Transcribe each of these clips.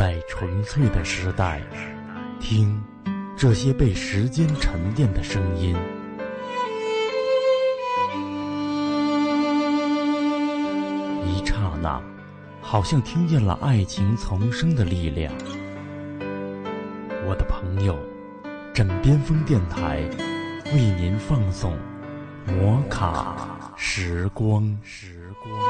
在纯粹的时代，听这些被时间沉淀的声音。一刹那，好像听见了爱情丛生的力量。我的朋友，枕边风电台为您放送摩卡时光。时光。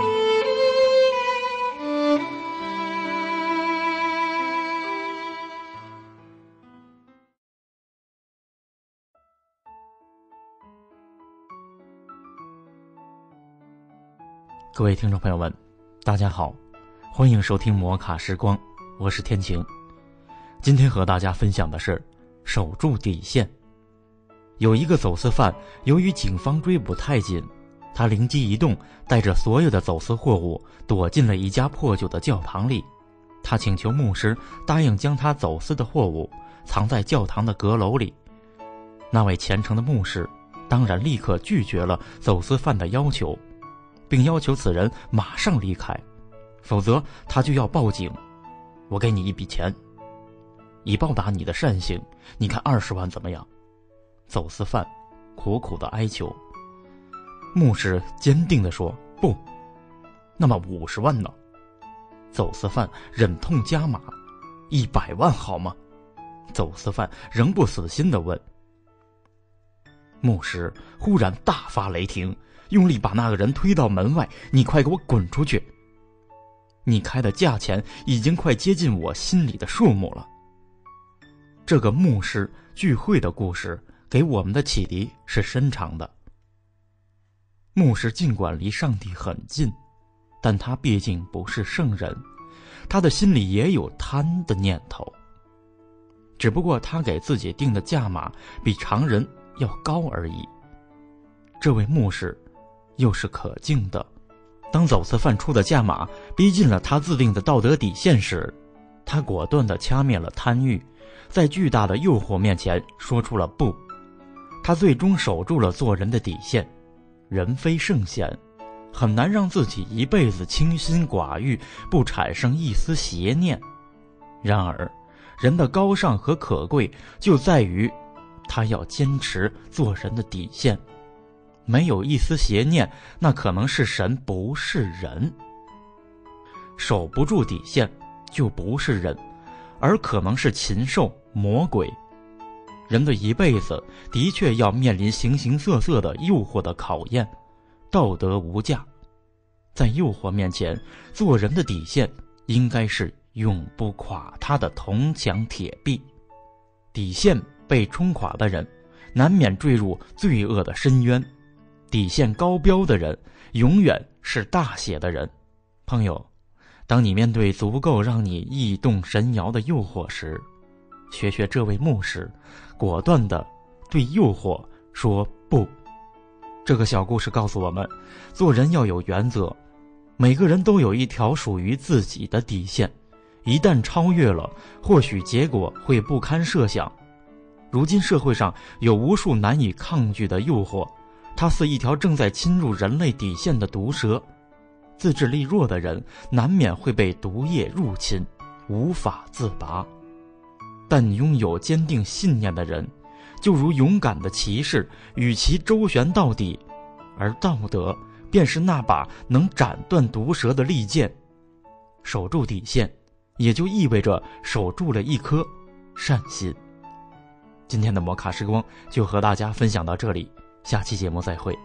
各位听众朋友们，大家好，欢迎收听摩卡时光，我是天晴。今天和大家分享的是守住底线。有一个走私犯，由于警方追捕太紧，他灵机一动，带着所有的走私货物躲进了一家破旧的教堂里。他请求牧师答应将他走私的货物藏在教堂的阁楼里。那位虔诚的牧师当然立刻拒绝了走私犯的要求。并要求此人马上离开，否则他就要报警。我给你一笔钱，以报答你的善行。你看二十万怎么样？走私犯苦苦的哀求。牧师坚定的说：“不。”那么五十万呢？走私犯忍痛加码：“一百万好吗？”走私犯仍不死心的问。牧师忽然大发雷霆。用力把那个人推到门外，你快给我滚出去！你开的价钱已经快接近我心里的数目了。这个牧师聚会的故事给我们的启迪是深长的。牧师尽管离上帝很近，但他毕竟不是圣人，他的心里也有贪的念头。只不过他给自己定的价码比常人要高而已。这位牧师。又是可敬的。当走私犯出的价码逼近了他自定的道德底线时，他果断地掐灭了贪欲，在巨大的诱惑面前说出了不。他最终守住了做人的底线。人非圣贤，很难让自己一辈子清心寡欲，不产生一丝邪念。然而，人的高尚和可贵就在于，他要坚持做人的底线。没有一丝邪念，那可能是神，不是人。守不住底线，就不是人，而可能是禽兽、魔鬼。人的一辈子的确要面临形形色色的诱惑的考验，道德无价，在诱惑面前，做人的底线应该是永不垮塌的铜墙铁壁。底线被冲垮的人，难免坠入罪恶的深渊。底线高标的人，永远是大写的人。朋友，当你面对足够让你意动神摇的诱惑时，学学这位牧师，果断的对诱惑说不。这个小故事告诉我们，做人要有原则。每个人都有一条属于自己的底线，一旦超越了，或许结果会不堪设想。如今社会上有无数难以抗拒的诱惑。它似一条正在侵入人类底线的毒蛇，自制力弱的人难免会被毒液入侵，无法自拔。但拥有坚定信念的人，就如勇敢的骑士，与其周旋到底，而道德便是那把能斩断毒蛇的利剑。守住底线，也就意味着守住了一颗善心。今天的摩卡时光就和大家分享到这里。下期节目再会。